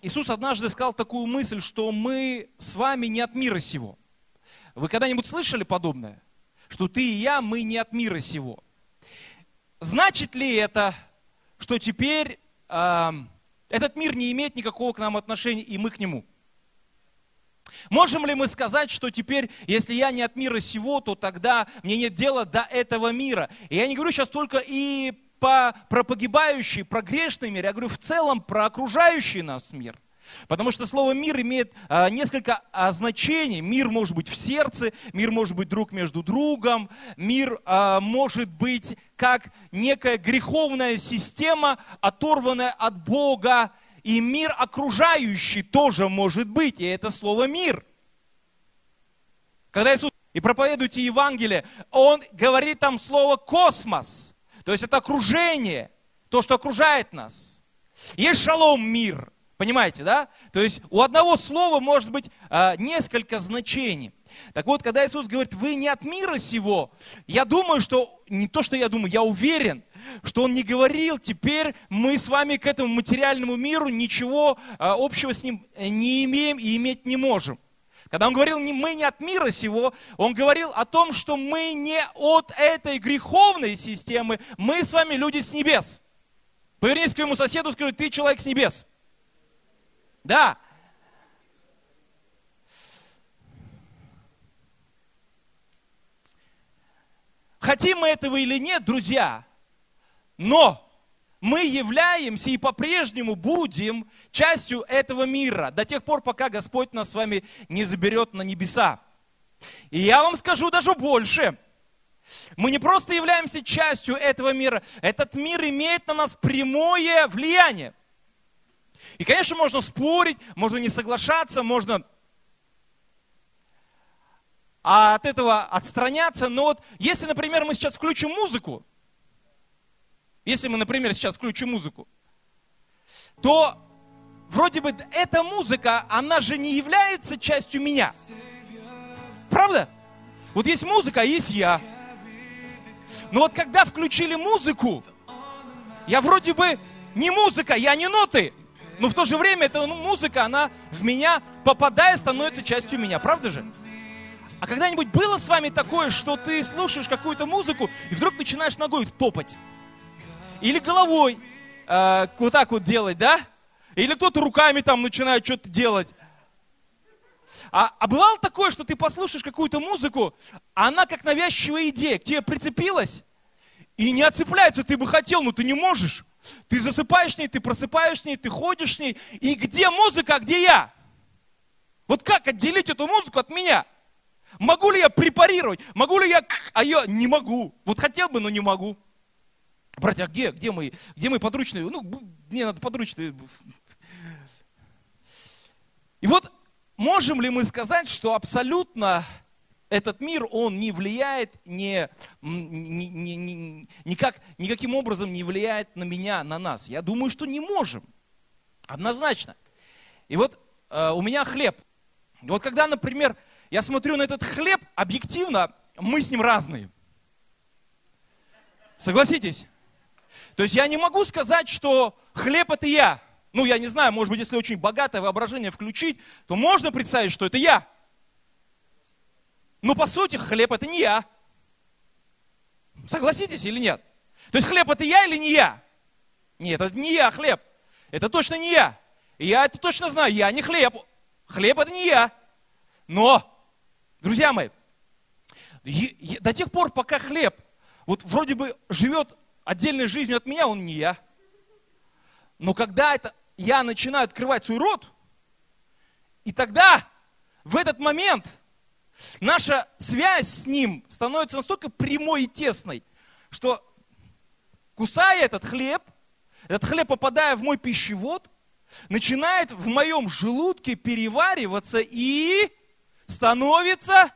Иисус однажды сказал такую мысль, что мы с вами не от мира сего. Вы когда-нибудь слышали подобное? Что ты и я, мы не от мира сего. Значит ли это, что теперь э, этот мир не имеет никакого к нам отношения, и мы к нему? Можем ли мы сказать, что теперь, если я не от мира сего, то тогда мне нет дела до этого мира? И я не говорю сейчас только и про погибающий, про грешный мир, я говорю в целом про окружающий нас мир. Потому что слово мир имеет а, несколько а, значений. Мир может быть в сердце, мир может быть друг между другом, мир а, может быть как некая греховная система, оторванная от Бога, и мир окружающий тоже может быть, и это слово мир. Когда Иисус и проповедуете Евангелие, Он говорит там слово космос, то есть это окружение, то, что окружает нас. Есть шалом мир – Понимаете, да? То есть у одного слова может быть э, несколько значений. Так вот, когда Иисус говорит, вы не от мира сего, я думаю, что, не то, что я думаю, я уверен, что Он не говорил, теперь мы с вами к этому материальному миру ничего э, общего с ним не имеем и иметь не можем. Когда он говорил, мы не от мира сего, он говорил о том, что мы не от этой греховной системы, мы с вами люди с небес. Повернись к своему соседу и скажи, ты человек с небес. Да. Хотим мы этого или нет, друзья, но мы являемся и по-прежнему будем частью этого мира до тех пор, пока Господь нас с вами не заберет на небеса. И я вам скажу даже больше. Мы не просто являемся частью этого мира, этот мир имеет на нас прямое влияние. И, конечно, можно спорить, можно не соглашаться, можно от этого отстраняться. Но вот если, например, мы сейчас включим музыку, если мы, например, сейчас включим музыку, то вроде бы эта музыка, она же не является частью меня. Правда? Вот есть музыка, а есть я. Но вот когда включили музыку, я вроде бы не музыка, я не ноты, но в то же время эта ну, музыка, она в меня, попадая, становится частью меня. Правда же? А когда-нибудь было с вами такое, что ты слушаешь какую-то музыку и вдруг начинаешь ногой топать? Или головой э, вот так вот делать, да? Или кто-то руками там начинает что-то делать. А, а бывало такое, что ты послушаешь какую-то музыку, а она как навязчивая идея к тебе прицепилась и не отцепляется, ты бы хотел, но ты не можешь. Ты засыпаешь с ней, ты просыпаешь с ней, ты ходишь с ней. И где музыка, а где я? Вот как отделить эту музыку от меня? Могу ли я препарировать? Могу ли я... А я не могу. Вот хотел бы, но не могу. Братья, а где, где, мои, где мои подручные? Ну, мне надо подручные. И вот можем ли мы сказать, что абсолютно этот мир, он не влияет, не, не, не, не, никак, никаким образом не влияет на меня, на нас. Я думаю, что не можем. Однозначно. И вот э, у меня хлеб. И вот когда, например, я смотрю на этот хлеб, объективно мы с ним разные. Согласитесь? То есть я не могу сказать, что хлеб это я. Ну, я не знаю, может быть, если очень богатое воображение включить, то можно представить, что это я. Но по сути хлеб это не я. Согласитесь или нет? То есть хлеб это я или не я? Нет, это не я хлеб. Это точно не я. Я это точно знаю, я не хлеб. Хлеб это не я. Но, друзья мои, до тех пор, пока хлеб вот вроде бы живет отдельной жизнью от меня, он не я. Но когда это я начинаю открывать свой рот, и тогда, в этот момент, Наша связь с Ним становится настолько прямой и тесной, что кусая этот хлеб, этот хлеб, попадая в мой пищевод, начинает в моем желудке перевариваться и становится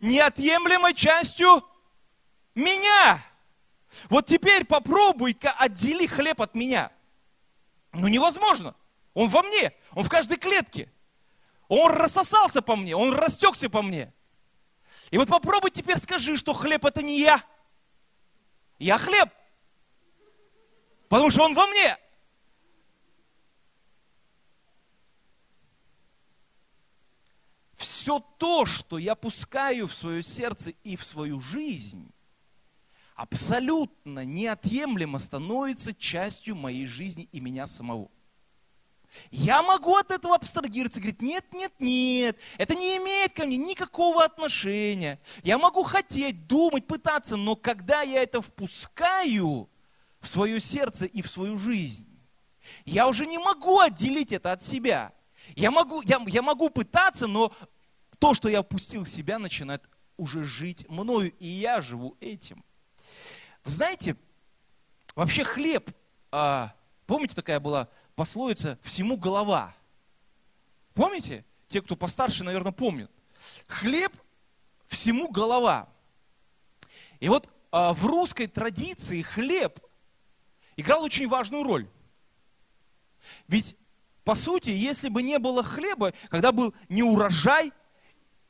неотъемлемой частью меня. Вот теперь попробуй-ка отдели хлеб от меня. Ну невозможно. Он во мне, он в каждой клетке. Он рассосался по мне, он растекся по мне. И вот попробуй теперь скажи, что хлеб это не я. Я хлеб. Потому что он во мне. Все то, что я пускаю в свое сердце и в свою жизнь, абсолютно неотъемлемо становится частью моей жизни и меня самого. Я могу от этого абстрагироваться, говорить, нет, нет, нет, это не имеет ко мне никакого отношения. Я могу хотеть, думать, пытаться, но когда я это впускаю в свое сердце и в свою жизнь, я уже не могу отделить это от себя. Я могу, я, я могу пытаться, но то, что я впустил в себя, начинает уже жить мною, и я живу этим. Вы знаете, вообще хлеб, а, помните, такая была пословица «всему голова». Помните? Те, кто постарше, наверное, помнят. Хлеб всему голова. И вот а, в русской традиции хлеб играл очень важную роль. Ведь, по сути, если бы не было хлеба, когда был не урожай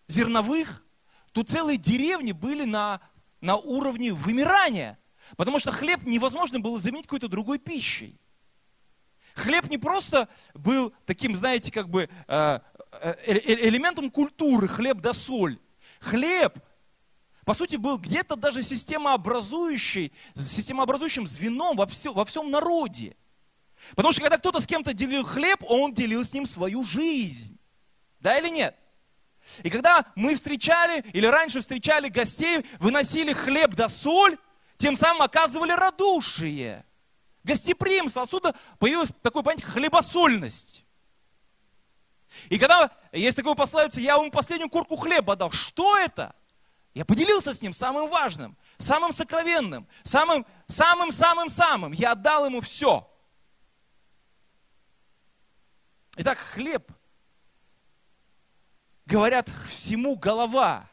зерновых, то целые деревни были на, на уровне вымирания. Потому что хлеб невозможно было заменить какой-то другой пищей. Хлеб не просто был таким, знаете, как бы э, э, э, элементом культуры, хлеб да соль. Хлеб, по сути, был где-то даже системообразующей, системообразующим звеном во, все, во всем народе. Потому что когда кто-то с кем-то делил хлеб, он делил с ним свою жизнь. Да или нет? И когда мы встречали, или раньше встречали гостей, выносили хлеб да соль, тем самым оказывали радушие. Гостеприимство. Отсюда появилось такое понятие хлебосольность. И когда есть такое пословица, я ему последнюю курку хлеба дал. Что это? Я поделился с ним самым важным, самым сокровенным, самым, самым, самым, самым. Я отдал ему все. Итак, хлеб, говорят, всему голова.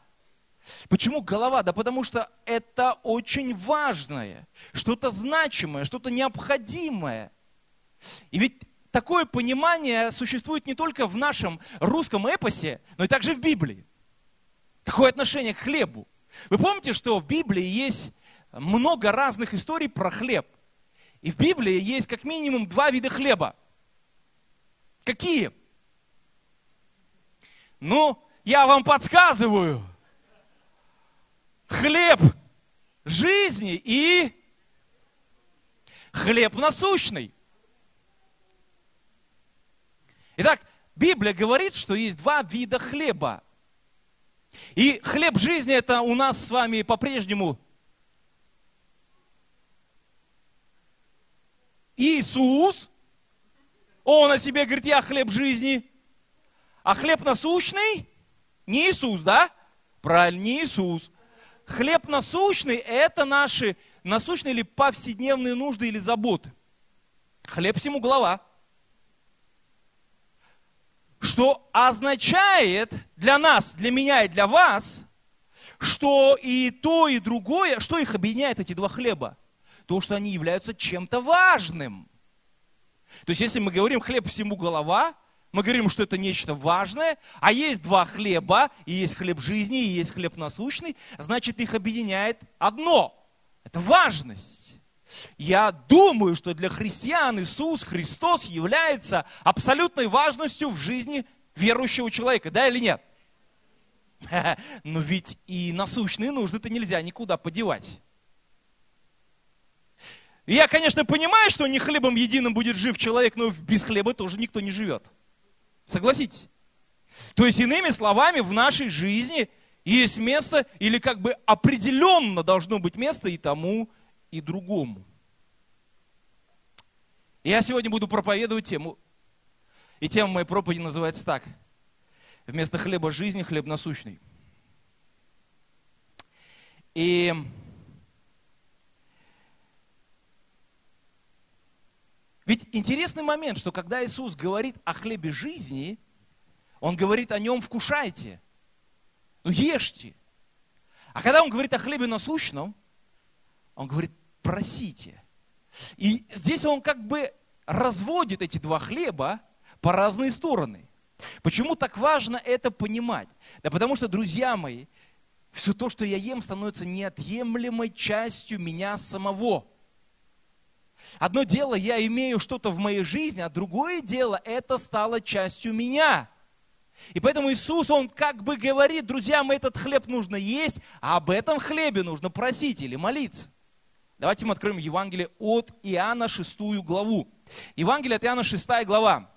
Почему голова? Да потому что это очень важное, что-то значимое, что-то необходимое. И ведь такое понимание существует не только в нашем русском эпосе, но и также в Библии. Такое отношение к хлебу. Вы помните, что в Библии есть много разных историй про хлеб. И в Библии есть как минимум два вида хлеба. Какие? Ну, я вам подсказываю – хлеб жизни и хлеб насущный. Итак, Библия говорит, что есть два вида хлеба. И хлеб жизни это у нас с вами по-прежнему Иисус. Он о себе говорит, я хлеб жизни. А хлеб насущный не Иисус, да? Правильно, не Иисус. Хлеб насущный – это наши насущные или повседневные нужды или заботы. Хлеб всему голова. Что означает для нас, для меня и для вас, что и то, и другое, что их объединяет, эти два хлеба? То, что они являются чем-то важным. То есть, если мы говорим хлеб всему голова – мы говорим, что это нечто важное, а есть два хлеба, и есть хлеб жизни, и есть хлеб насущный, значит их объединяет одно. Это важность. Я думаю, что для христиан Иисус Христос является абсолютной важностью в жизни верующего человека, да или нет? Но ведь и насущные нужды-то нельзя никуда подевать. Я, конечно, понимаю, что не хлебом единым будет жив человек, но без хлеба тоже никто не живет. Согласитесь? То есть, иными словами, в нашей жизни есть место, или как бы определенно должно быть место и тому, и другому. Я сегодня буду проповедовать тему, и тема моей проповеди называется так. Вместо хлеба жизни хлеб насущный. И Ведь интересный момент, что когда Иисус говорит о хлебе жизни, Он говорит о нем вкушайте, ну ешьте. А когда Он говорит о хлебе насущном, Он говорит просите. И здесь Он как бы разводит эти два хлеба по разные стороны. Почему так важно это понимать? Да потому что, друзья мои, все то, что я ем, становится неотъемлемой частью меня самого. Одно дело, я имею что-то в моей жизни, а другое дело, это стало частью меня. И поэтому Иисус, Он как бы говорит, друзья, мы этот хлеб нужно есть, а об этом хлебе нужно просить или молиться. Давайте мы откроем Евангелие от Иоанна 6 главу. Евангелие от Иоанна 6 глава.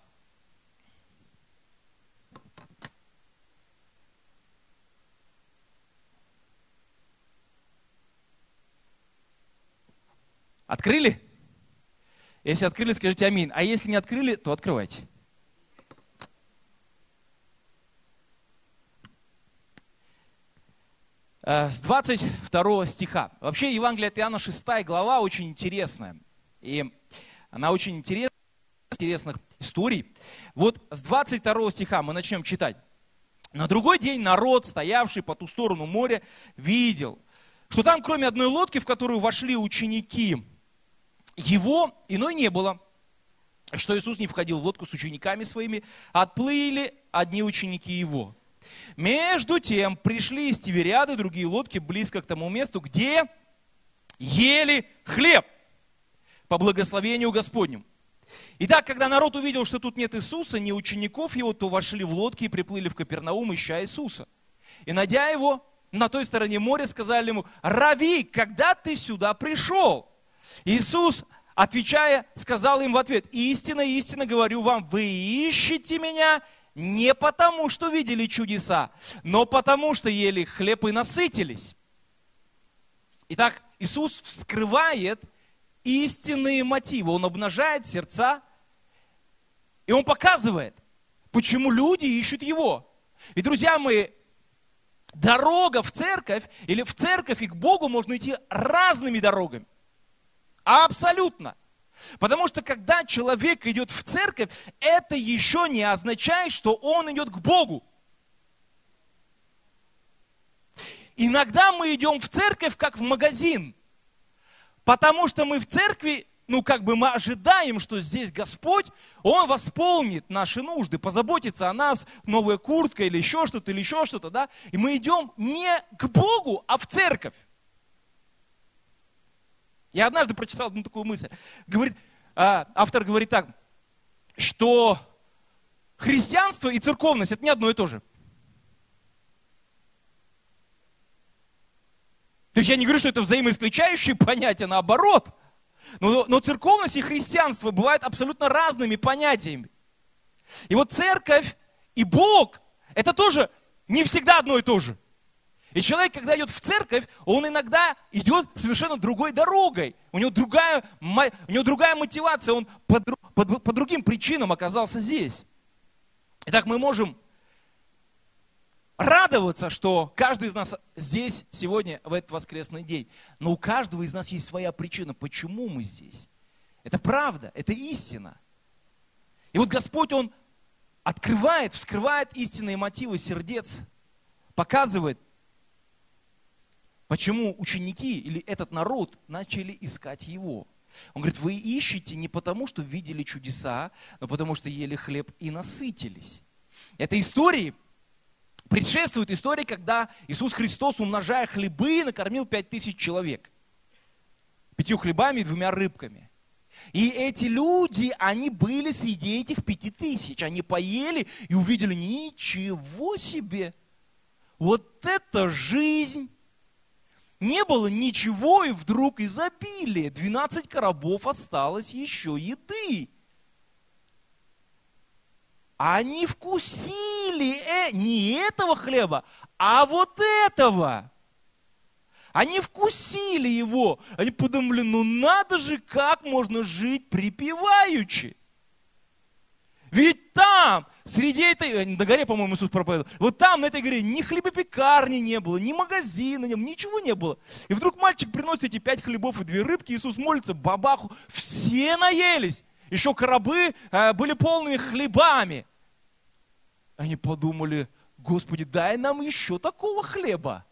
Открыли? Если открыли, скажите аминь. А если не открыли, то открывайте. Э, с 22 стиха. Вообще Евангелие от Иоанна 6 глава очень интересная. И она очень интересная, интересных историй. Вот с 22 стиха мы начнем читать. На другой день народ, стоявший по ту сторону моря, видел, что там кроме одной лодки, в которую вошли ученики, его иной не было, что Иисус не входил в лодку с учениками своими, отплыли одни ученики его. Между тем пришли из Тивериады другие лодки близко к тому месту, где ели хлеб по благословению Господню. Итак, когда народ увидел, что тут нет Иисуса, ни учеников его, то вошли в лодки и приплыли в Капернаум, ища Иисуса. И найдя его на той стороне моря, сказали ему, Рави, когда ты сюда пришел? Иисус, отвечая, сказал им в ответ, истинно, истинно говорю вам, вы ищете меня не потому, что видели чудеса, но потому, что ели хлеб и насытились. Итак, Иисус вскрывает истинные мотивы, Он обнажает сердца, и Он показывает, почему люди ищут Его. И, друзья мои, дорога в церковь или в церковь и к Богу можно идти разными дорогами. Абсолютно. Потому что когда человек идет в церковь, это еще не означает, что он идет к Богу. Иногда мы идем в церковь как в магазин, потому что мы в церкви, ну как бы мы ожидаем, что здесь Господь, Он восполнит наши нужды, позаботится о нас, новая куртка или еще что-то, или еще что-то, да, и мы идем не к Богу, а в церковь. Я однажды прочитал одну такую мысль. Говорит, а, автор говорит так, что христианство и церковность это не одно и то же. То есть я не говорю, что это взаимоисключающие понятия, наоборот. Но, но церковность и христианство бывают абсолютно разными понятиями. И вот церковь и Бог, это тоже не всегда одно и то же. И человек, когда идет в церковь, он иногда идет совершенно другой дорогой. У него другая, у него другая мотивация, он по, по, по другим причинам оказался здесь. Итак, мы можем радоваться, что каждый из нас здесь сегодня, в этот воскресный день. Но у каждого из нас есть своя причина, почему мы здесь. Это правда, это истина. И вот Господь, Он открывает, вскрывает истинные мотивы сердец, показывает, Почему ученики или этот народ начали искать его? Он говорит, вы ищете не потому, что видели чудеса, но потому, что ели хлеб и насытились. Это истории предшествует истории, когда Иисус Христос, умножая хлебы, накормил пять тысяч человек. Пятью хлебами и двумя рыбками. И эти люди, они были среди этих пяти тысяч. Они поели и увидели, ничего себе, вот это жизнь! Не было ничего, и вдруг изобилие. 12 коробов осталось еще еды. Они вкусили э, не этого хлеба, а вот этого. Они вкусили его. Они подумали, ну надо же, как можно жить припеваючи. Ведь там, среди этой, э, на горе, по-моему, Иисус проповедовал, вот там, на этой горе, ни хлебопекарни не было, ни магазина, не было, ничего не было. И вдруг мальчик приносит эти пять хлебов и две рыбки, Иисус молится, бабаху, все наелись. Еще коробы э, были полные хлебами. Они подумали, Господи, дай нам еще такого хлеба.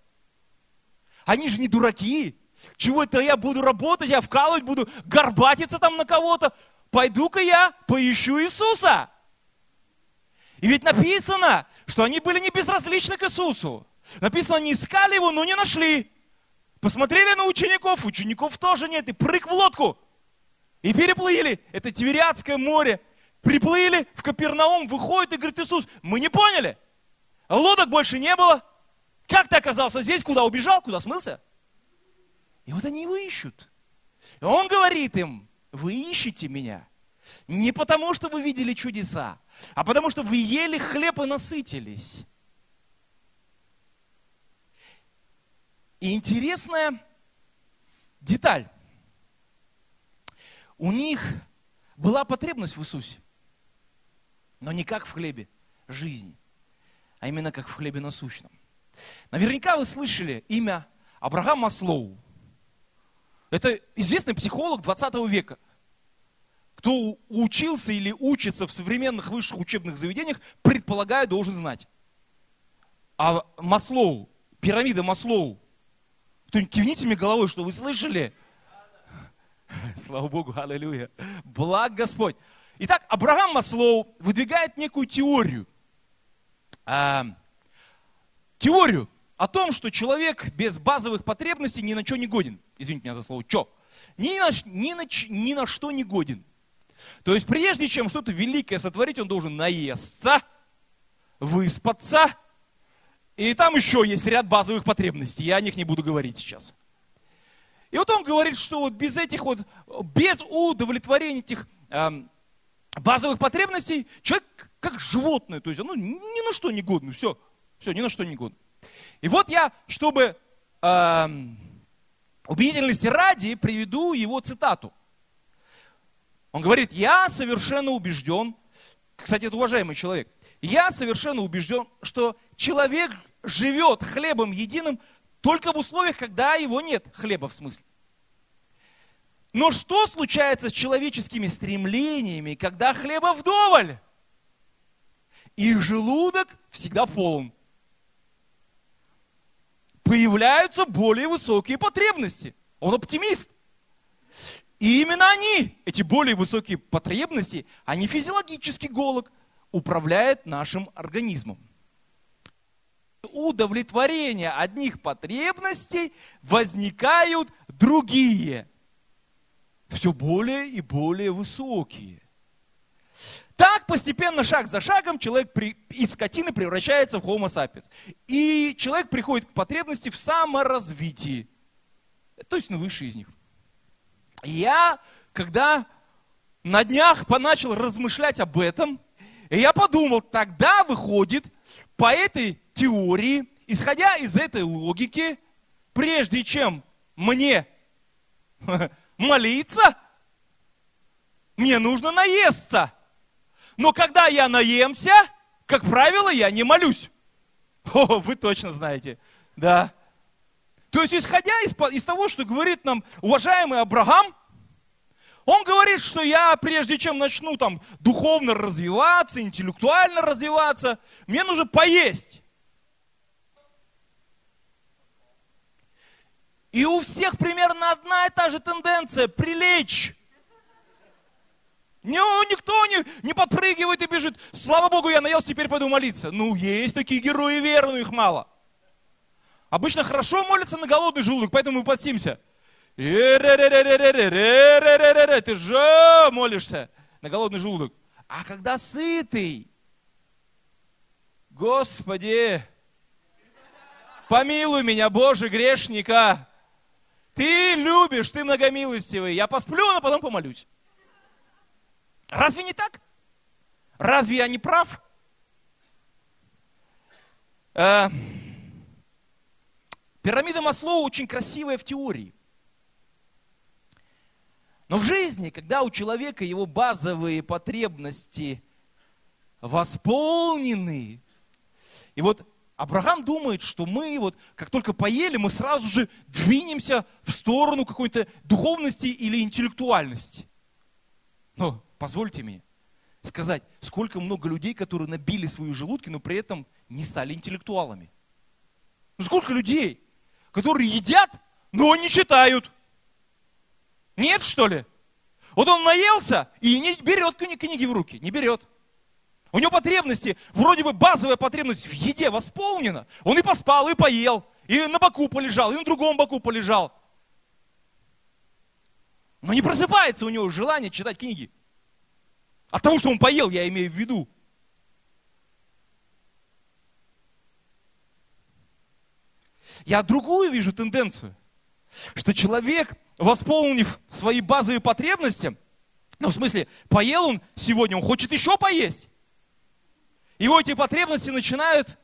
Они же не дураки. Чего это я буду работать, я вкалывать буду, горбатиться там на кого-то. Пойду-ка я поищу Иисуса. И ведь написано, что они были не безразличны к Иисусу. Написано, они искали его, но не нашли. Посмотрели на учеников, учеников тоже нет, и прыг в лодку. И переплыли. Это Тивериадское море. Приплыли в Капернаум, выходит и говорит Иисус, мы не поняли. Лодок больше не было. Как ты оказался здесь? Куда убежал? Куда смылся? И вот они его ищут. И он говорит им, вы ищете меня не потому, что вы видели чудеса, а потому, что вы ели хлеб и насытились. И интересная деталь. У них была потребность в Иисусе, но не как в хлебе жизни, а именно как в хлебе насущном. Наверняка вы слышали имя Абрахам Маслоу. Это известный психолог 20 века. Кто учился или учится в современных высших учебных заведениях, предполагаю, должен знать. А Маслоу, пирамида Маслоу, кто-нибудь кивните мне головой, что вы слышали? Слава Богу, аллилуйя. Благ Господь. Итак, Абрахам Маслоу выдвигает некую теорию. А, теорию о том, что человек без базовых потребностей ни на что не годен. Извините меня за слово «чё». Ни на, ни, на, ни на что не годен. То есть прежде чем что-то великое сотворить, он должен наесться, выспаться, и там еще есть ряд базовых потребностей, я о них не буду говорить сейчас. И вот он говорит, что вот без этих вот, без удовлетворения этих э, базовых потребностей, человек как животное, то есть оно ни на что не годно, все, все, ни на что не годно. И вот я, чтобы э, убедительности ради, приведу его цитату. Он говорит, я совершенно убежден, кстати, это уважаемый человек, я совершенно убежден, что человек живет хлебом единым только в условиях, когда его нет, хлеба в смысле. Но что случается с человеческими стремлениями, когда хлеба вдоволь? Их желудок всегда полон. Появляются более высокие потребности. Он оптимист. И именно они, эти более высокие потребности, не физиологический голод, управляют нашим организмом удовлетворения одних потребностей возникают другие, все более и более высокие. Так постепенно, шаг за шагом, человек при, из скотины превращается в homo sapiens. И человек приходит к потребности в саморазвитии. То есть на высший из них. Я, когда на днях поначал размышлять об этом, я подумал, тогда выходит, по этой теории, исходя из этой логики, прежде чем мне молиться, мне нужно наесться. Но когда я наемся, как правило, я не молюсь. О, вы точно знаете. Да. То есть, исходя из, из того, что говорит нам уважаемый Авраам, он говорит, что я, прежде чем начну там духовно развиваться, интеллектуально развиваться, мне нужно поесть. И у всех примерно одна и та же тенденция – прилечь. Ну, никто не, не подпрыгивает и бежит. Слава Богу, я наелся, теперь пойду молиться. Ну, есть такие герои веры, но их мало. Обычно хорошо молятся на голодный желудок, поэтому мы постимся. Ты же молишься на голодный желудок. А когда сытый, Господи, помилуй меня, Боже, грешника. Ты любишь, ты многомилостивый. Я посплю, но потом помолюсь. Разве не так? Разве я не прав? Э, пирамида Маслоу очень красивая в теории. Но в жизни, когда у человека его базовые потребности восполнены, и вот Авраам думает, что мы вот, как только поели, мы сразу же двинемся в сторону какой-то духовности или интеллектуальности. Но позвольте мне сказать, сколько много людей, которые набили свои желудки, но при этом не стали интеллектуалами. Ну, сколько людей, которые едят, но не читают. Нет, что ли? Вот он наелся и не берет книги в руки, не берет. У него потребности, вроде бы базовая потребность в еде восполнена. Он и поспал, и поел, и на боку полежал, и на другом боку полежал. Но не просыпается у него желание читать книги. От того, что он поел, я имею в виду. Я другую вижу тенденцию, что человек, восполнив свои базовые потребности, ну, в смысле, поел он сегодня, он хочет еще поесть. Его эти потребности начинают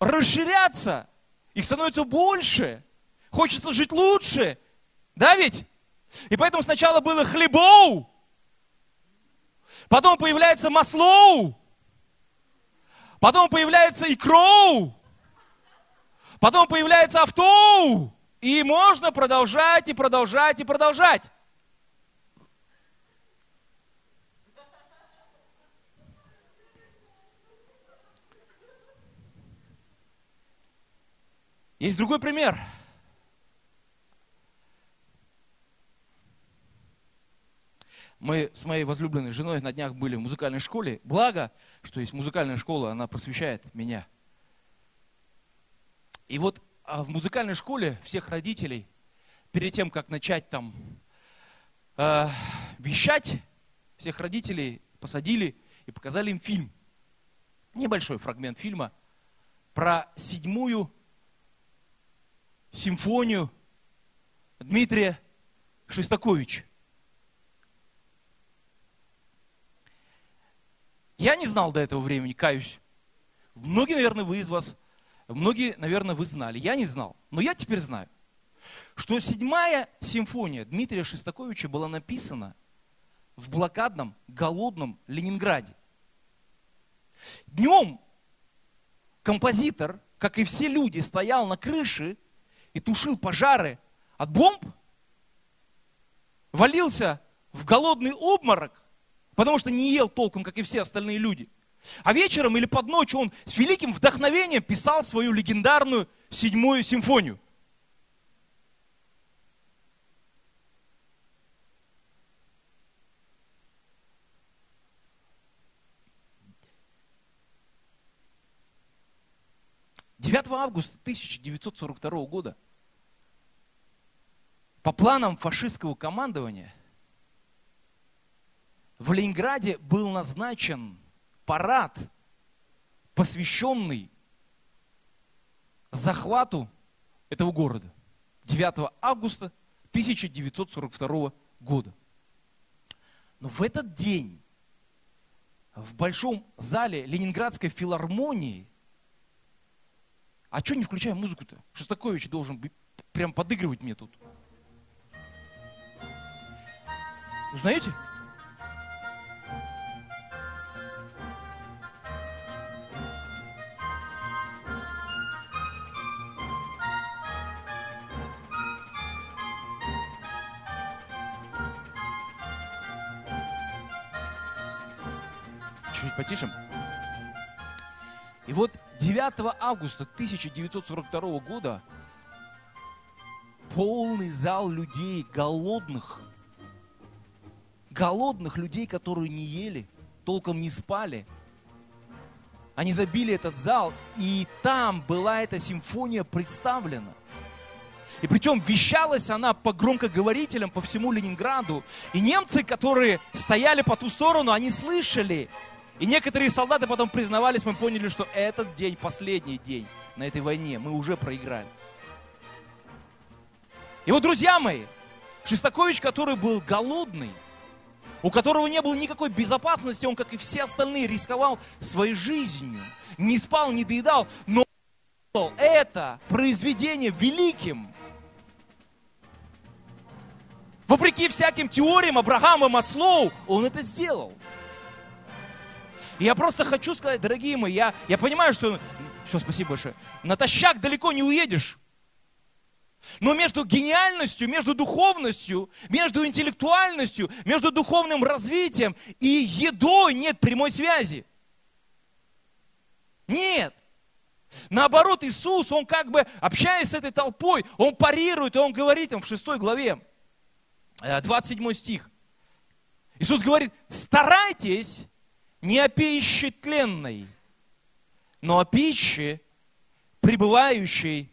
расширяться, их становится больше, хочется жить лучше, да ведь? И поэтому сначала было хлебоу, потом появляется маслоу, потом появляется икроу, потом появляется автоу, и можно продолжать и продолжать и продолжать. Есть другой пример. Мы с моей возлюбленной женой на днях были в музыкальной школе. Благо, что есть музыкальная школа, она просвещает меня. И вот а в музыкальной школе всех родителей, перед тем, как начать там э, вещать, всех родителей посадили и показали им фильм. Небольшой фрагмент фильма про седьмую симфонию Дмитрия Шестаковича. Я не знал до этого времени, каюсь. Многие, наверное, вы из вас, многие, наверное, вы знали. Я не знал, но я теперь знаю, что седьмая симфония Дмитрия Шестаковича была написана в блокадном, голодном Ленинграде. Днем композитор, как и все люди, стоял на крыше и тушил пожары от бомб, валился в голодный обморок, потому что не ел толком, как и все остальные люди. А вечером или под ночь он с великим вдохновением писал свою легендарную седьмую симфонию. Девятого августа 1942 года по планам фашистского командования в Ленинграде был назначен парад, посвященный захвату этого города. 9 августа 1942 года. Но в этот день в большом зале Ленинградской филармонии, а что не включаем музыку-то? Шостакович должен прям подыгрывать мне тут. Узнаете? Потише. И вот 9 августа 1942 года полный зал людей, голодных, голодных людей, которые не ели, толком не спали. Они забили этот зал, и там была эта симфония представлена. И причем вещалась она по громкоговорителям по всему Ленинграду. И немцы, которые стояли по ту сторону, они слышали. И некоторые солдаты потом признавались, мы поняли, что этот день, последний день на этой войне, мы уже проиграли. И вот, друзья мои, Шестакович, который был голодный, у которого не было никакой безопасности, он, как и все остальные, рисковал своей жизнью, не спал, не доедал, но это произведение великим. Вопреки всяким теориям Абрахама Маслоу, он это сделал. И я просто хочу сказать, дорогие мои, я, я понимаю, что... Все, спасибо большое. Натощак далеко не уедешь. Но между гениальностью, между духовностью, между интеллектуальностью, между духовным развитием и едой нет прямой связи. Нет. Наоборот, Иисус, Он как бы, общаясь с этой толпой, Он парирует, и Он говорит им в шестой главе, 27 стих. Иисус говорит, старайтесь не о пище тленной, но о пище, пребывающей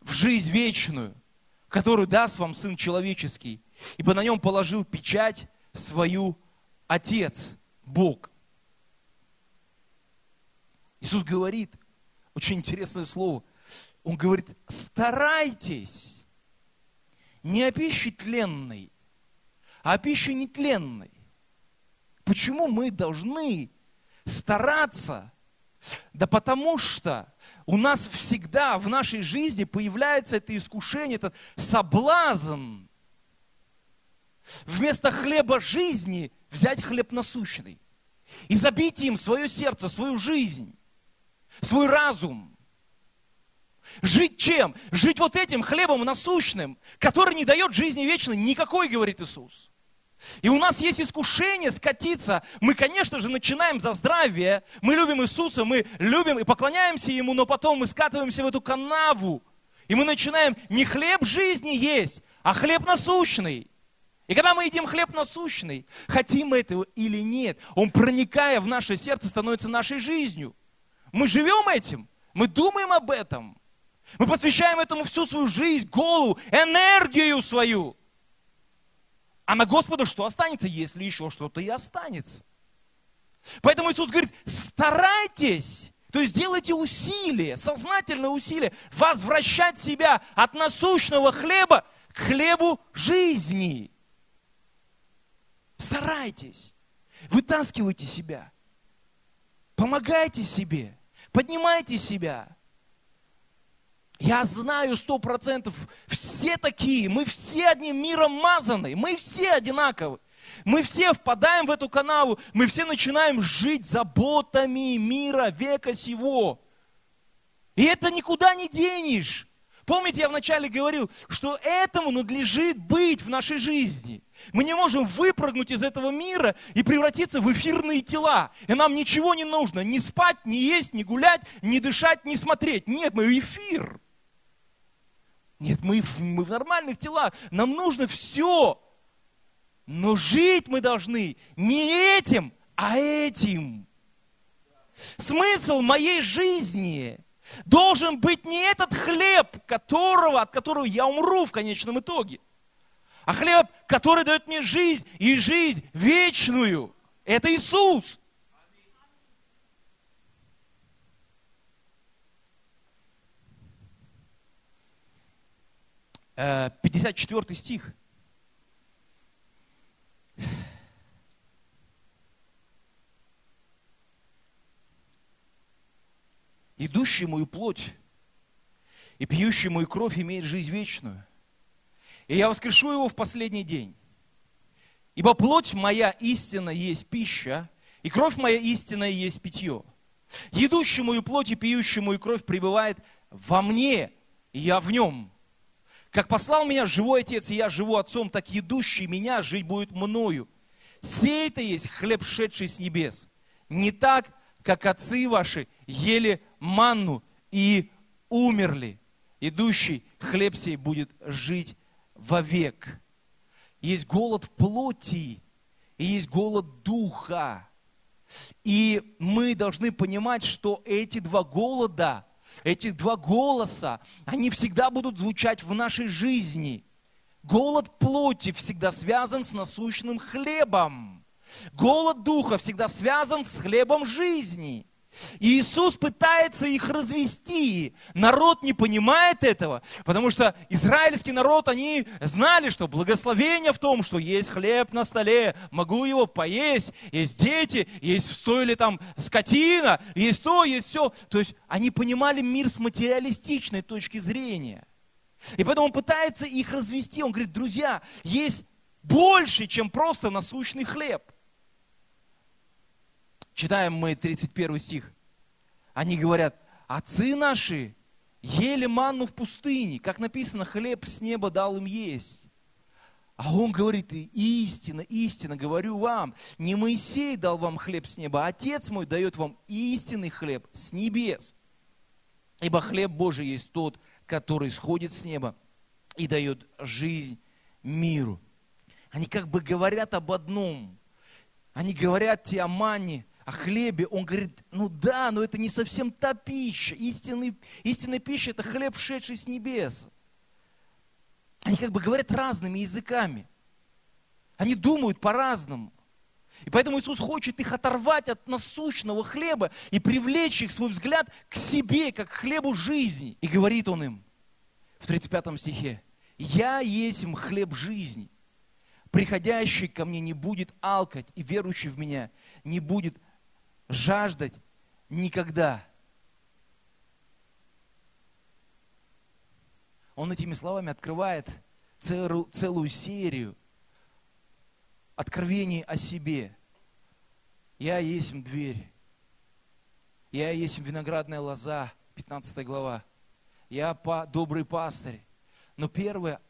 в жизнь вечную, которую даст вам Сын Человеческий, ибо на нем положил печать свою Отец, Бог. Иисус говорит, очень интересное слово, Он говорит, старайтесь не о пище тленной, а о пище нетленной. Почему мы должны стараться? Да потому что у нас всегда в нашей жизни появляется это искушение, этот соблазн вместо хлеба жизни взять хлеб насущный и забить им свое сердце, свою жизнь, свой разум. Жить чем? Жить вот этим хлебом насущным, который не дает жизни вечной никакой, говорит Иисус. И у нас есть искушение скатиться. Мы, конечно же, начинаем за здравие. Мы любим Иисуса, мы любим и поклоняемся Ему, но потом мы скатываемся в эту канаву. И мы начинаем не хлеб жизни есть, а хлеб насущный. И когда мы едим хлеб насущный, хотим мы этого или нет, он, проникая в наше сердце, становится нашей жизнью. Мы живем этим, мы думаем об этом. Мы посвящаем этому всю свою жизнь, голову, энергию свою. А на Господа что останется, если еще что-то и останется? Поэтому Иисус говорит, старайтесь, то есть делайте усилия, сознательное усилие, возвращать себя от насущного хлеба к хлебу жизни. Старайтесь, вытаскивайте себя, помогайте себе, поднимайте себя. Я знаю сто процентов, все такие, мы все одним миром мазаны, мы все одинаковы. Мы все впадаем в эту канаву, мы все начинаем жить заботами мира века сего. И это никуда не денешь. Помните, я вначале говорил, что этому надлежит быть в нашей жизни. Мы не можем выпрыгнуть из этого мира и превратиться в эфирные тела. И нам ничего не нужно. Ни спать, ни есть, ни гулять, ни дышать, ни смотреть. Нет, мы эфир. Нет, мы, мы в нормальных телах. Нам нужно все. Но жить мы должны не этим, а этим. Смысл моей жизни должен быть не этот хлеб, которого, от которого я умру в конечном итоге, а хлеб, который дает мне жизнь и жизнь вечную. Это Иисус. 54 э, стих. Идущий мою плоть и пьющий мою кровь имеет жизнь вечную. И я воскрешу его в последний день. Ибо плоть моя истина есть пища, и кровь моя истина есть питье. Едущий мою плоть и пьющий мою кровь пребывает во мне, и я в нем. Как послал меня живой Отец, и я живу Отцом, так едущий меня жить будет мною. Сей-то есть хлеб, шедший с небес. Не так, как отцы ваши ели манну и умерли. Идущий хлеб сей будет жить вовек. Есть голод плоти, и есть голод духа. И мы должны понимать, что эти два голода – эти два голоса, они всегда будут звучать в нашей жизни. Голод плоти всегда связан с насущным хлебом. Голод духа всегда связан с хлебом жизни. И Иисус пытается их развести. Народ не понимает этого, потому что израильский народ, они знали, что благословение в том, что есть хлеб на столе, могу его поесть, есть дети, есть в стойле там скотина, есть то, есть все. То есть они понимали мир с материалистичной точки зрения. И поэтому он пытается их развести. Он говорит, друзья, есть больше, чем просто насущный хлеб. Читаем мы 31 стих. Они говорят, отцы наши ели манну в пустыне, как написано, хлеб с неба дал им есть. А он говорит, истина, истина, говорю вам, не Моисей дал вам хлеб с неба, а Отец мой дает вам истинный хлеб с небес. Ибо хлеб Божий есть тот, который сходит с неба и дает жизнь миру. Они как бы говорят об одном. Они говорят тебе о мане, о хлебе. Он говорит, ну да, но это не совсем та пища. Истинный, истинная пища – это хлеб, шедший с небес. Они как бы говорят разными языками. Они думают по-разному. И поэтому Иисус хочет их оторвать от насущного хлеба и привлечь их свой взгляд к себе, как к хлебу жизни. И говорит он им в 35 стихе, «Я есть хлеб жизни. Приходящий ко мне не будет алкать, и верующий в меня не будет жаждать никогда». Он этими словами открывает целую, целую серию откровений о себе. Я есть дверь. Я есть виноградная лоза, 15 глава. Я по, добрый пастырь. Но первое,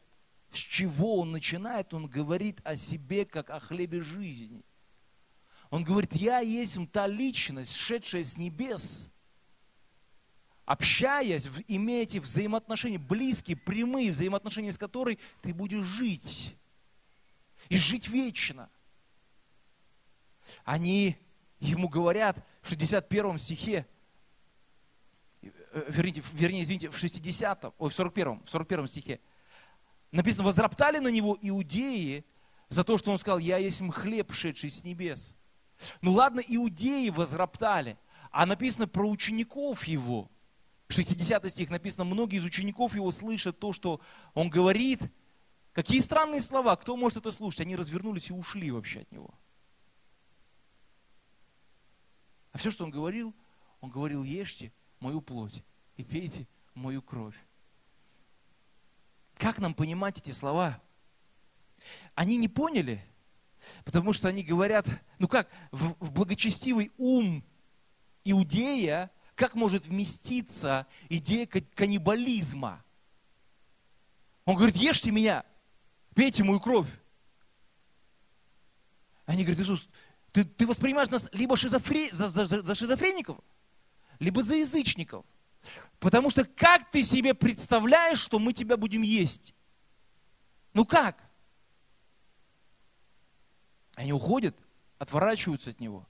с чего он начинает, он говорит о себе, как о хлебе жизни. Он говорит, я есть та личность, шедшая с небес, общаясь, имея эти взаимоотношения, близкие, прямые взаимоотношения, с которой ты будешь жить и жить вечно. Они ему говорят в 61 стихе, э, вернее, вернее, извините, в 60, ой, в 41, в 41 стихе, написано, возроптали на него иудеи за то, что он сказал, я есть хлеб, шедший с небес. Ну ладно, иудеи возроптали, а написано про учеников его. 60 стих написано, многие из учеников его слышат то, что он говорит, Какие странные слова, кто может это слушать? Они развернулись и ушли вообще от него. А все, что он говорил, он говорил, ешьте мою плоть и пейте мою кровь. Как нам понимать эти слова? Они не поняли, потому что они говорят, ну как, в, в благочестивый ум иудея, как может вместиться идея каннибализма? Он говорит, ешьте меня, пейте мою кровь. Они говорят, Иисус, ты, ты воспринимаешь нас либо шизофре, за, за, за шизофреников, либо за язычников. Потому что как ты себе представляешь, что мы тебя будем есть? Ну как? Они уходят, отворачиваются от него.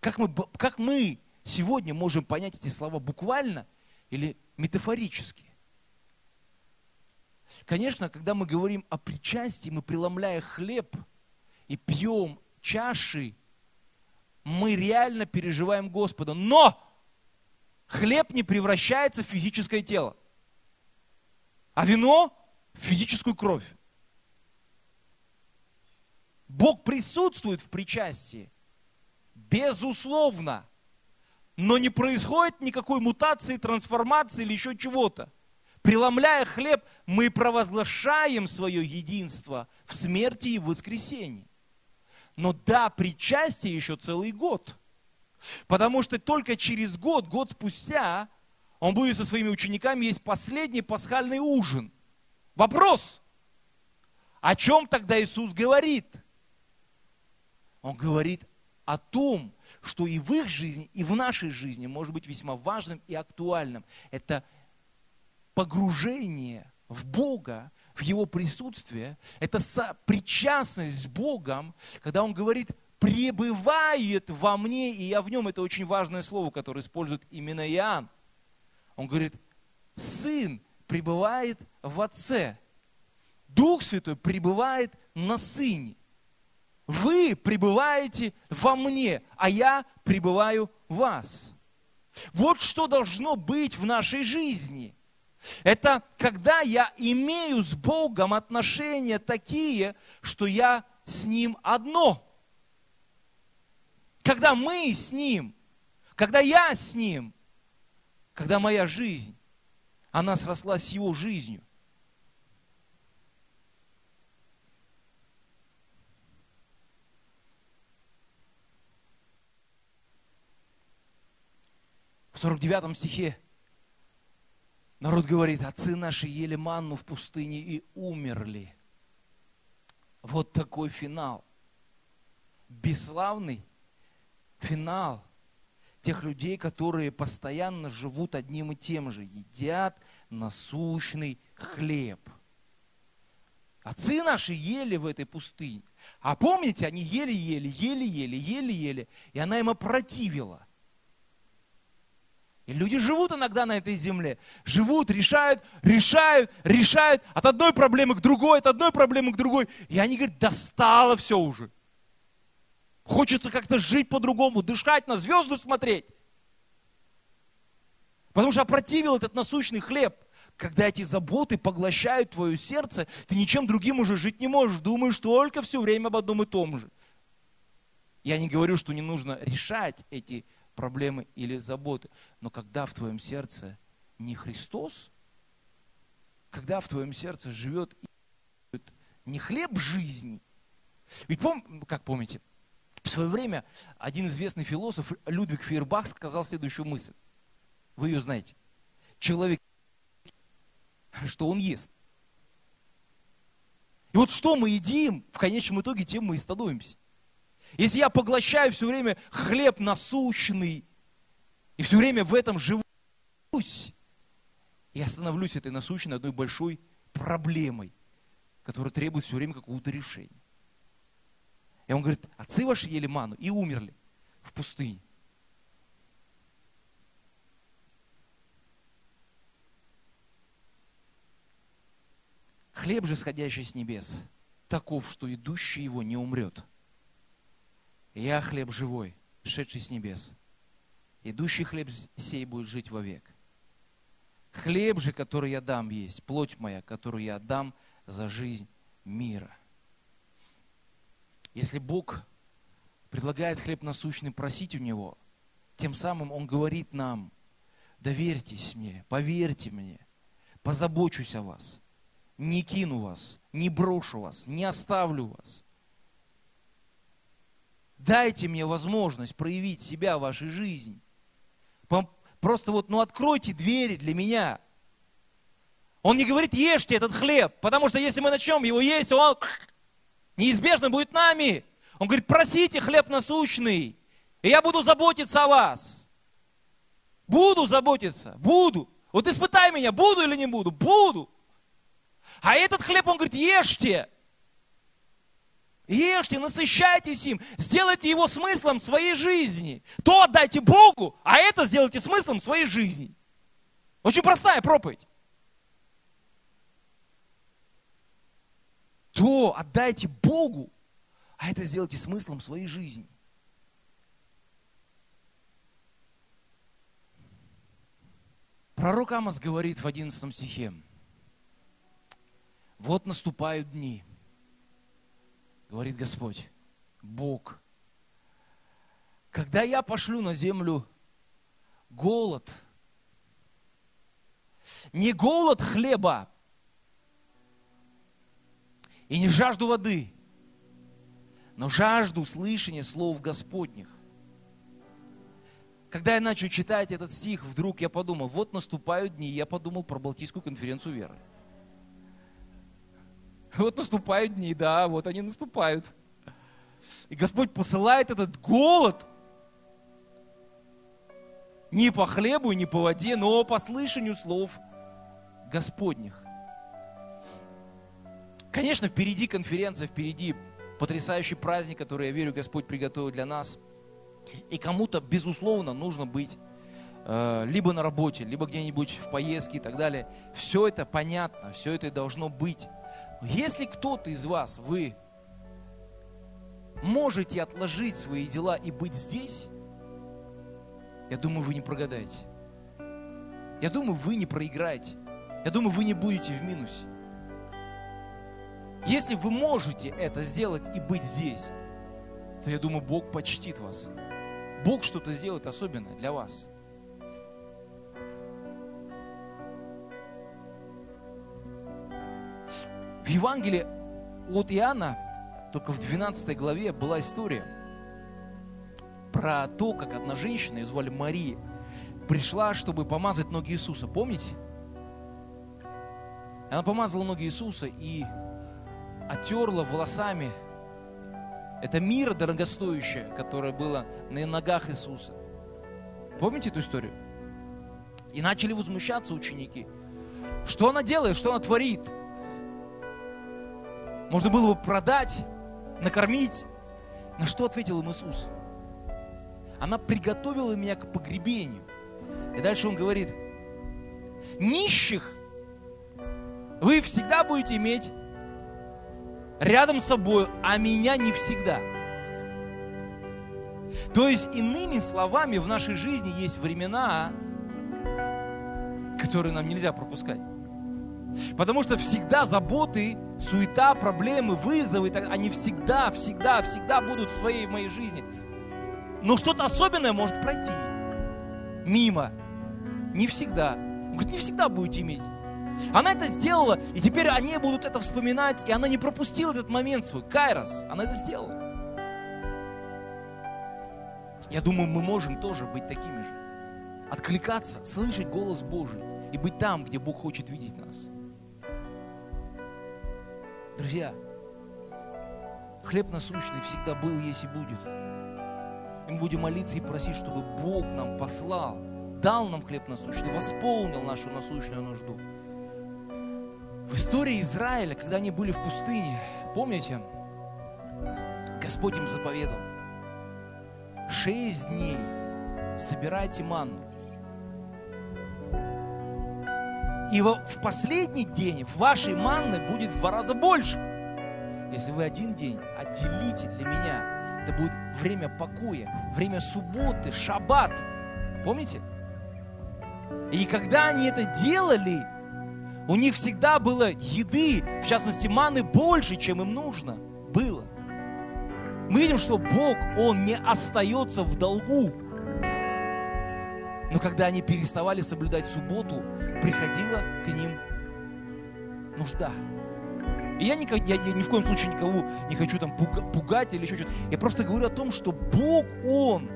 Как мы, как мы сегодня можем понять эти слова буквально или метафорически? Конечно, когда мы говорим о причастии, мы преломляя хлеб и пьем чаши, мы реально переживаем Господа. Но хлеб не превращается в физическое тело, а вино в физическую кровь. Бог присутствует в причастии, безусловно, но не происходит никакой мутации, трансформации или еще чего-то. Преломляя хлеб, мы провозглашаем свое единство в смерти и в воскресении. Но да, причастие еще целый год. Потому что только через год, год спустя, он будет со своими учениками есть последний пасхальный ужин. Вопрос, о чем тогда Иисус говорит? Он говорит о том, что и в их жизни, и в нашей жизни может быть весьма важным и актуальным. Это погружение в Бога, в Его присутствие, это причастность с Богом, когда Он говорит, пребывает во мне, и я в нем. Это очень важное слово, которое использует именно Иоанн. Он говорит, Сын пребывает в Отце. Дух Святой пребывает на Сыне. Вы пребываете во мне, а я пребываю в вас. Вот что должно быть в нашей жизни – это когда я имею с Богом отношения такие, что я с Ним одно. Когда мы с Ним, когда я с Ним, когда моя жизнь, она срослась с Его жизнью. В 49 стихе Народ говорит, отцы наши ели манну в пустыне и умерли. Вот такой финал. Бесславный финал тех людей, которые постоянно живут одним и тем же, едят насущный хлеб. Отцы наши ели в этой пустыне. А помните, они ели-ели, ели-ели, ели-ели, и она им опротивила. И люди живут иногда на этой земле, живут, решают, решают, решают от одной проблемы к другой, от одной проблемы к другой. И они говорят, достало все уже. Хочется как-то жить по-другому, дышать, на звезды смотреть. Потому что опротивил этот насущный хлеб. Когда эти заботы поглощают твое сердце, ты ничем другим уже жить не можешь. Думаешь только все время об одном и том же. Я не говорю, что не нужно решать эти проблемы или заботы. Но когда в твоем сердце не Христос, когда в твоем сердце живет не хлеб жизни, ведь пом, как помните, в свое время один известный философ Людвиг Фейербах сказал следующую мысль. Вы ее знаете. Человек, что он ест. И вот что мы едим, в конечном итоге тем мы и становимся. Если я поглощаю все время хлеб насущный, и все время в этом живусь, я становлюсь этой насущной одной большой проблемой, которая требует все время какого-то решения. И он говорит, отцы ваши ели ману и умерли в пустыне. Хлеб же, сходящий с небес, таков, что идущий его не умрет. Я хлеб живой, шедший с небес. Идущий хлеб сей будет жить вовек. Хлеб же, который я дам есть, плоть моя, которую я дам за жизнь мира. Если Бог предлагает хлеб насущный просить у Него, тем самым Он говорит нам, доверьтесь мне, поверьте мне, позабочусь о вас, не кину вас, не брошу вас, не оставлю вас. Дайте мне возможность проявить себя в вашей жизни. Просто вот, ну откройте двери для меня. Он не говорит, ешьте этот хлеб, потому что если мы начнем его есть, он неизбежно будет нами. Он говорит, просите хлеб насущный, и я буду заботиться о вас. Буду заботиться, буду. Вот испытай меня, буду или не буду? Буду. А этот хлеб, он говорит, ешьте. Ешьте, насыщайтесь им, сделайте его смыслом своей жизни. То отдайте Богу, а это сделайте смыслом своей жизни. Очень простая проповедь. То отдайте Богу, а это сделайте смыслом своей жизни. Пророк Амос говорит в 11 стихе, вот наступают дни, говорит Господь, Бог, когда я пошлю на землю голод, не голод хлеба и не жажду воды, но жажду слышания слов Господних. Когда я начал читать этот стих, вдруг я подумал, вот наступают дни, я подумал про Балтийскую конференцию веры. Вот наступают дни, да, вот они наступают. И Господь посылает этот голод не по хлебу, не по воде, но по слышанию слов Господних. Конечно, впереди конференция, впереди потрясающий праздник, который, я верю, Господь приготовил для нас. И кому-то, безусловно, нужно быть э, либо на работе, либо где-нибудь в поездке и так далее. Все это понятно, все это должно быть. Если кто-то из вас, вы можете отложить свои дела и быть здесь, я думаю, вы не прогадаете. Я думаю, вы не проиграете. Я думаю, вы не будете в минусе. Если вы можете это сделать и быть здесь, то я думаю, Бог почтит вас. Бог что-то сделает особенное для вас. В Евангелии от Иоанна, только в 12 главе была история про то, как одна женщина, ее звали Мария, пришла, чтобы помазать ноги Иисуса. Помните? Она помазала ноги Иисуса и оттерла волосами это мира дорогостоящее, которое было на ногах Иисуса. Помните эту историю? И начали возмущаться ученики. Что она делает, что она творит? Можно было бы продать, накормить. На что ответил им Иисус? Она приготовила меня к погребению. И дальше он говорит, нищих вы всегда будете иметь рядом с собой, а меня не всегда. То есть, иными словами, в нашей жизни есть времена, которые нам нельзя пропускать. Потому что всегда заботы, суета, проблемы, вызовы, они всегда, всегда, всегда будут в твоей, в моей жизни. Но что-то особенное может пройти мимо. Не всегда. Он говорит, не всегда будете иметь. Она это сделала, и теперь они будут это вспоминать, и она не пропустила этот момент свой. Кайрос, она это сделала. Я думаю, мы можем тоже быть такими же. Откликаться, слышать голос Божий и быть там, где Бог хочет видеть нас. Друзья, хлеб насущный всегда был, есть и будет. И мы будем молиться и просить, чтобы Бог нам послал, дал нам хлеб насущный, восполнил нашу насущную нужду. В истории Израиля, когда они были в пустыне, помните, Господь им заповедал, шесть дней собирайте манну. И в последний день вашей манны будет в два раза больше. Если вы один день отделите для меня, это будет время покоя, время субботы, шаббат. Помните? И когда они это делали, у них всегда было еды, в частности маны, больше, чем им нужно было. Мы видим, что Бог, Он не остается в долгу. Но когда они переставали соблюдать субботу, приходила к ним нужда. И я, никак, я, я ни в коем случае никого не хочу там пугать или еще что-то. Я просто говорю о том, что Бог, Он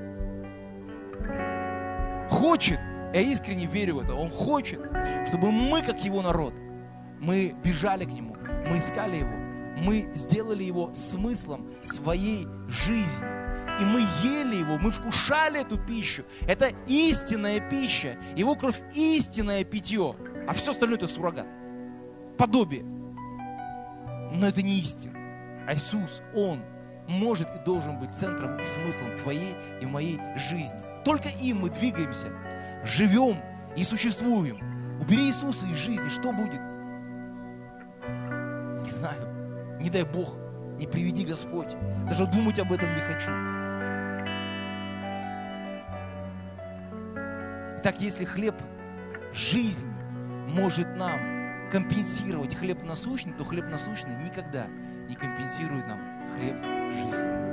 хочет, я искренне верю в это, Он хочет, чтобы мы, как Его народ, мы бежали к Нему, мы искали Его, мы сделали Его смыслом своей жизни и мы ели его, мы вкушали эту пищу. Это истинная пища. Его кровь истинное питье. А все остальное это суррогат. Подобие. Но это не истина. А Иисус, Он может и должен быть центром и смыслом твоей и моей жизни. Только им мы двигаемся, живем и существуем. Убери Иисуса из жизни, что будет? Не знаю. Не дай Бог, не приведи Господь. Даже думать об этом не хочу. Итак, если хлеб жизни может нам компенсировать хлеб насущный, то хлеб насущный никогда не компенсирует нам хлеб жизни.